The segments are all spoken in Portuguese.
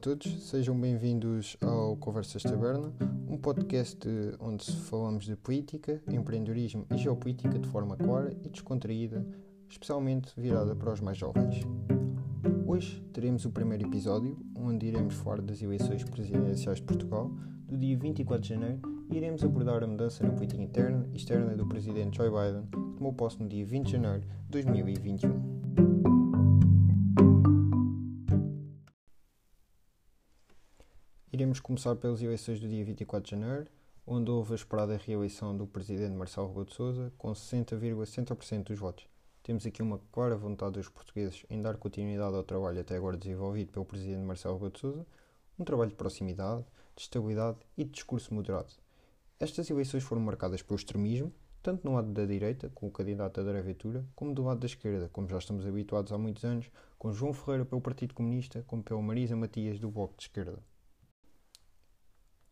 todos, sejam bem-vindos ao Conversas Taberna, um podcast onde falamos de política, empreendedorismo e geopolítica de forma clara e descontraída, especialmente virada para os mais jovens. Hoje teremos o primeiro episódio, onde iremos falar das eleições presidenciais de Portugal, do dia 24 de janeiro, e iremos abordar a mudança na política interna e externa do presidente Joe Biden, que tomou posse no dia 20 de janeiro de 2021. Iremos começar pelas eleições do dia 24 de janeiro, onde houve a esperada reeleição do presidente Marcelo Rebelo de Sousa, com 60,60% dos votos. Temos aqui uma clara vontade dos portugueses em dar continuidade ao trabalho até agora desenvolvido pelo presidente Marcelo Rebelo de Sousa, um trabalho de proximidade, de estabilidade e de discurso moderado. Estas eleições foram marcadas pelo extremismo, tanto no lado da direita, com o candidato André Ventura, como do lado da esquerda, como já estamos habituados há muitos anos, com João Ferreira pelo Partido Comunista, como pelo Marisa Matias do Bloco de Esquerda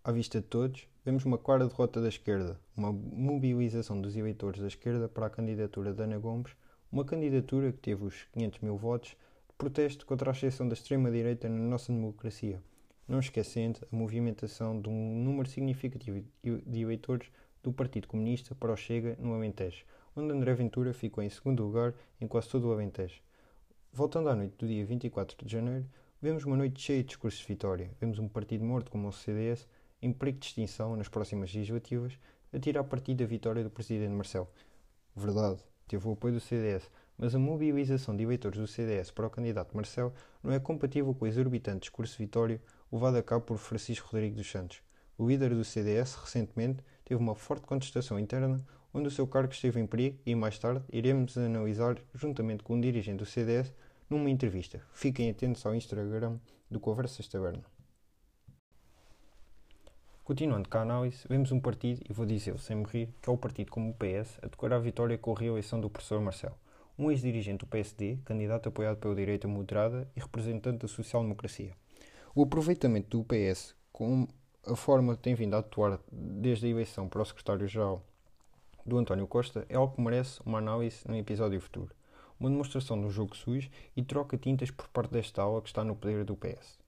à vista de todos, vemos uma clara derrota da esquerda, uma mobilização dos eleitores da esquerda para a candidatura de Ana Gomes, uma candidatura que teve os 500 mil votos de protesto contra a ascensão da extrema-direita na nossa democracia, não esquecendo a movimentação de um número significativo de eleitores do Partido Comunista para o Chega no Alentejo, onde André Ventura ficou em segundo lugar em quase todo o Alentejo. Voltando à noite do dia 24 de janeiro, vemos uma noite cheia de discursos de vitória. Vemos um partido morto como o CDS em perigo de extinção nas próximas legislativas, a tirar partido da vitória do presidente Marcelo. Verdade, teve o apoio do CDS, mas a mobilização de eleitores do CDS para o candidato Marcelo não é compatível com o exorbitante discurso de vitória levado a cabo por Francisco Rodrigues dos Santos. O líder do CDS, recentemente, teve uma forte contestação interna, onde o seu cargo esteve em perigo e, mais tarde, iremos analisar, juntamente com um dirigente do CDS, numa entrevista. Fiquem atentos ao Instagram do Conversas Taberna. Continuando com a análise, vemos um partido, e vou dizer sem morrer, que é o partido como o PS, a decorar a vitória com a reeleição do professor Marcelo, um ex-dirigente do PSD, candidato apoiado pela direita moderada e representante da social-democracia. O aproveitamento do PS, com a forma que tem vindo a atuar desde a eleição para o secretário-geral do António Costa, é algo que merece uma análise no episódio futuro. Uma demonstração do jogo sujo e troca tintas por parte desta aula que está no poder do PS.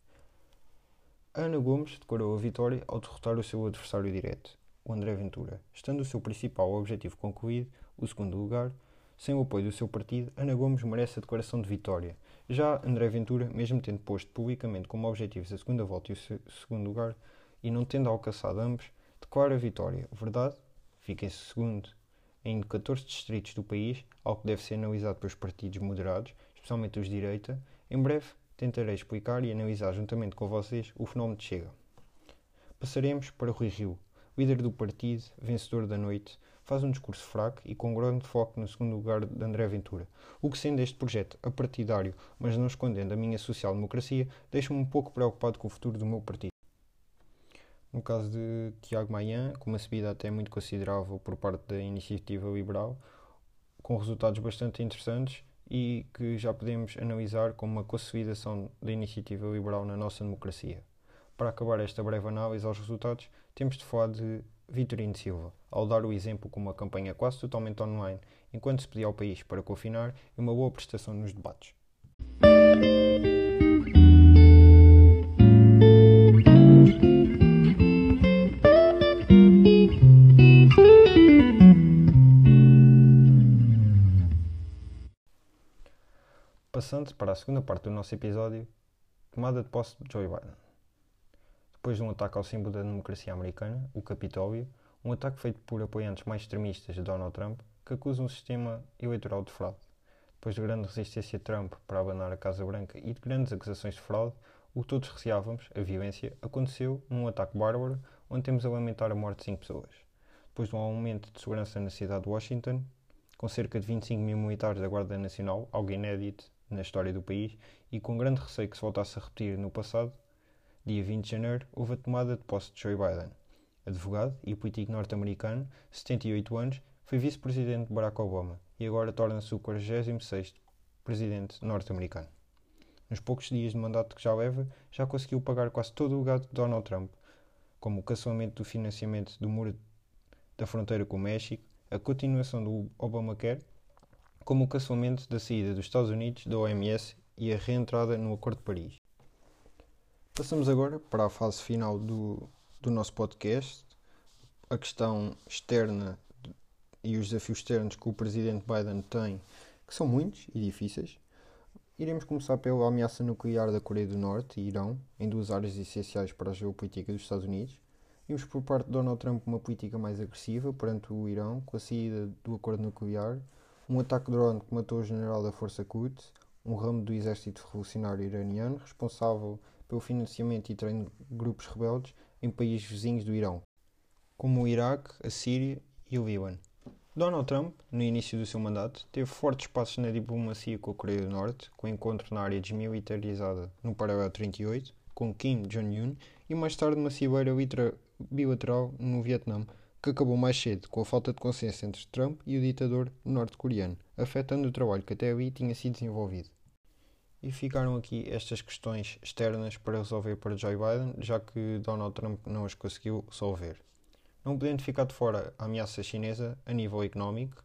Ana Gomes decorou a vitória ao derrotar o seu adversário direto, o André Ventura, estando o seu principal objetivo concluído, o segundo lugar. Sem o apoio do seu partido, Ana Gomes merece a declaração de vitória. Já André Ventura, mesmo tendo posto publicamente como objetivos a segunda volta e o segundo lugar, e não tendo alcançado ambos, declara a vitória. Verdade? Fica em segundo em 14 distritos do país, algo que deve ser analisado pelos partidos moderados, especialmente os de direita. Em breve, tentarei explicar e analisar juntamente com vocês o fenómeno de Chega. Passaremos para Rui Rio, líder do partido, vencedor da noite, faz um discurso fraco e com grande foco no segundo lugar de André Ventura, o que sendo este projeto apartidário, mas não escondendo a minha social-democracia, deixa-me um pouco preocupado com o futuro do meu partido. No caso de Tiago Maia, com uma subida até muito considerável por parte da iniciativa liberal, com resultados bastante interessantes, e que já podemos analisar como uma consolidação da iniciativa liberal na nossa democracia. Para acabar esta breve análise aos resultados, temos de falar de Vitorino Silva, ao dar o exemplo com uma campanha quase totalmente online, enquanto se pedia ao país para confinar e uma boa prestação nos debates. Passando para a segunda parte do nosso episódio, tomada de posse de Joe Biden. Depois de um ataque ao símbolo da democracia americana, o Capitólio, um ataque feito por apoiantes mais extremistas de Donald Trump, que acusam um sistema eleitoral de fraude. Depois de grande resistência de Trump para abandonar a Casa Branca e de grandes acusações de fraude, o que todos receávamos, a violência, aconteceu num ataque bárbaro onde temos a lamentar a morte de 5 pessoas. Depois de um aumento de segurança na cidade de Washington, com cerca de 25 mil militares da Guarda Nacional, algo inédito na história do país e com grande receio que se voltasse a repetir no passado, dia 20 de janeiro, houve a tomada de posse de Joe Biden. Advogado e político norte-americano, 78 anos, foi vice-presidente de Barack Obama e agora torna-se o 46º presidente norte-americano. Nos poucos dias de mandato que já leva, já conseguiu pagar quase todo o legado de Donald Trump, como o cancelamento do financiamento do muro da fronteira com o México, a continuação do Obamacare como o cancelamento da saída dos Estados Unidos da OMS e a reentrada no Acordo de Paris. Passamos agora para a fase final do, do nosso podcast, a questão externa e os desafios externos que o presidente Biden tem, que são muitos e difíceis. Iremos começar pela ameaça nuclear da Coreia do Norte e Irão, em duas áreas essenciais para a geopolítica dos Estados Unidos. Vimos por parte de Donald Trump uma política mais agressiva perante o Irão, com a saída do acordo nuclear, um ataque drone que matou o general da Força Quds, um ramo do exército revolucionário iraniano responsável pelo financiamento e treino de grupos rebeldes em países vizinhos do Irão, como o Iraque, a Síria e o Líbano. Donald Trump, no início do seu mandato, teve fortes passos na diplomacia com a Coreia do Norte, com o encontro na área desmilitarizada no Paralelo 38, com Kim Jong-un e mais tarde uma cibeira bilateral no Vietnã, que acabou mais cedo com a falta de consenso entre Trump e o ditador norte-coreano, afetando o trabalho que até ali tinha sido desenvolvido. E ficaram aqui estas questões externas para resolver para Joe Biden, já que Donald Trump não as conseguiu resolver não podendo ficar de fora a ameaça chinesa a nível económico,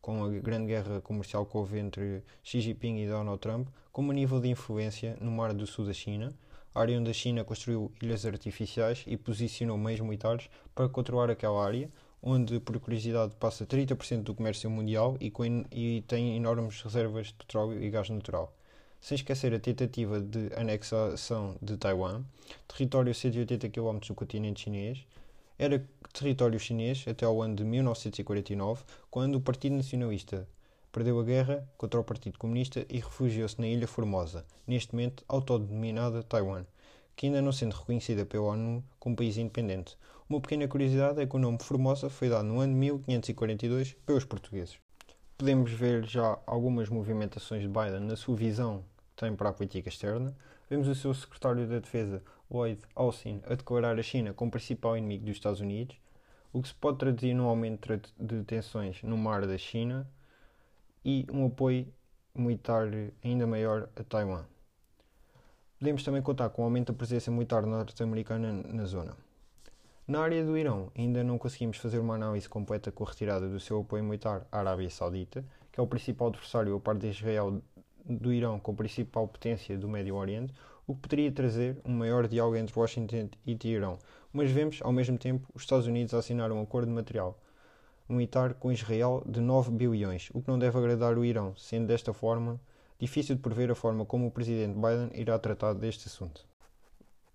com a grande guerra comercial que houve entre Xi Jinping e Donald Trump, como a nível de influência no Mar do Sul da China, área onde a China construiu ilhas artificiais e posicionou meios militares para controlar aquela área, onde, por curiosidade, passa 30% do comércio mundial e, e tem enormes reservas de petróleo e gás natural. Sem esquecer a tentativa de anexação de Taiwan, território a 180 km do continente chinês, era território chinês até ao ano de 1949, quando o Partido Nacionalista perdeu a guerra contra o Partido Comunista e refugiou-se na Ilha Formosa, neste momento autodenominada Taiwan, que ainda não sendo reconhecida pela ONU como país independente. Uma pequena curiosidade é que o nome Formosa foi dado no ano de 1542 pelos portugueses. Podemos ver já algumas movimentações de Biden na sua visão que tem para a política externa. Vemos o seu secretário da Defesa, Lloyd Austin a declarar a China como principal inimigo dos Estados Unidos, o que se pode traduzir num aumento de tensões no mar da China e um apoio militar ainda maior a Taiwan. Podemos também contar com o aumento da presença militar norte-americana na zona. Na área do Irão, ainda não conseguimos fazer uma análise completa com a retirada do seu apoio militar à Arábia Saudita, que é o principal adversário a par de Israel do Irão como principal potência do Médio Oriente, o que poderia trazer um maior diálogo entre Washington e Teherão. Mas vemos, ao mesmo tempo, os Estados Unidos assinar um acordo material militar com Israel de 9 bilhões, o que não deve agradar o Irão, sendo desta forma difícil de prever a forma como o presidente Biden irá tratar deste assunto.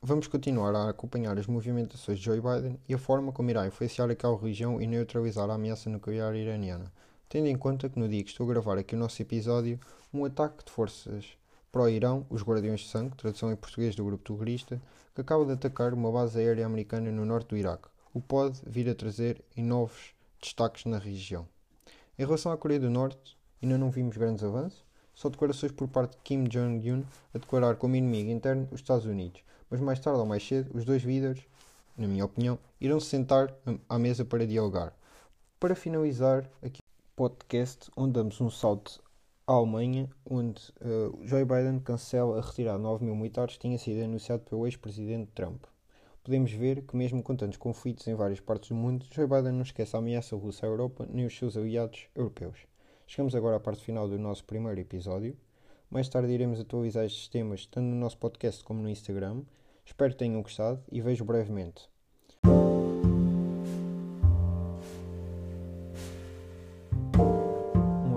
Vamos continuar a acompanhar as movimentações de Joe Biden e a forma como irá influenciar aquela região e neutralizar a ameaça nuclear iraniana, tendo em conta que no dia que estou a gravar aqui o nosso episódio, um ataque de forças para o Irão, os Guardiões de Sangue, tradução em português do grupo terrorista, que acaba de atacar uma base aérea americana no norte do Iraque, o pode vir a trazer novos destaques na região. Em relação à Coreia do Norte, ainda não vimos grandes avanços, só declarações por parte de Kim Jong-un a declarar como inimigo interno os Estados Unidos, mas mais tarde ou mais cedo os dois líderes, na minha opinião, irão se sentar à mesa para dialogar. Para finalizar aqui o podcast, onde damos um salto a Alemanha, onde uh, Joe Biden cancela a retirada de 9 mil militares que tinha sido anunciado pelo ex-presidente Trump. Podemos ver que, mesmo com tantos conflitos em várias partes do mundo, Joe Biden não esquece a ameaça russa à Europa nem os seus aliados europeus. Chegamos agora à parte final do nosso primeiro episódio. Mais tarde iremos atualizar estes temas tanto no nosso podcast como no Instagram. Espero que tenham gostado e vejo brevemente.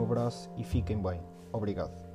abraço e fiquem bem. Obrigado.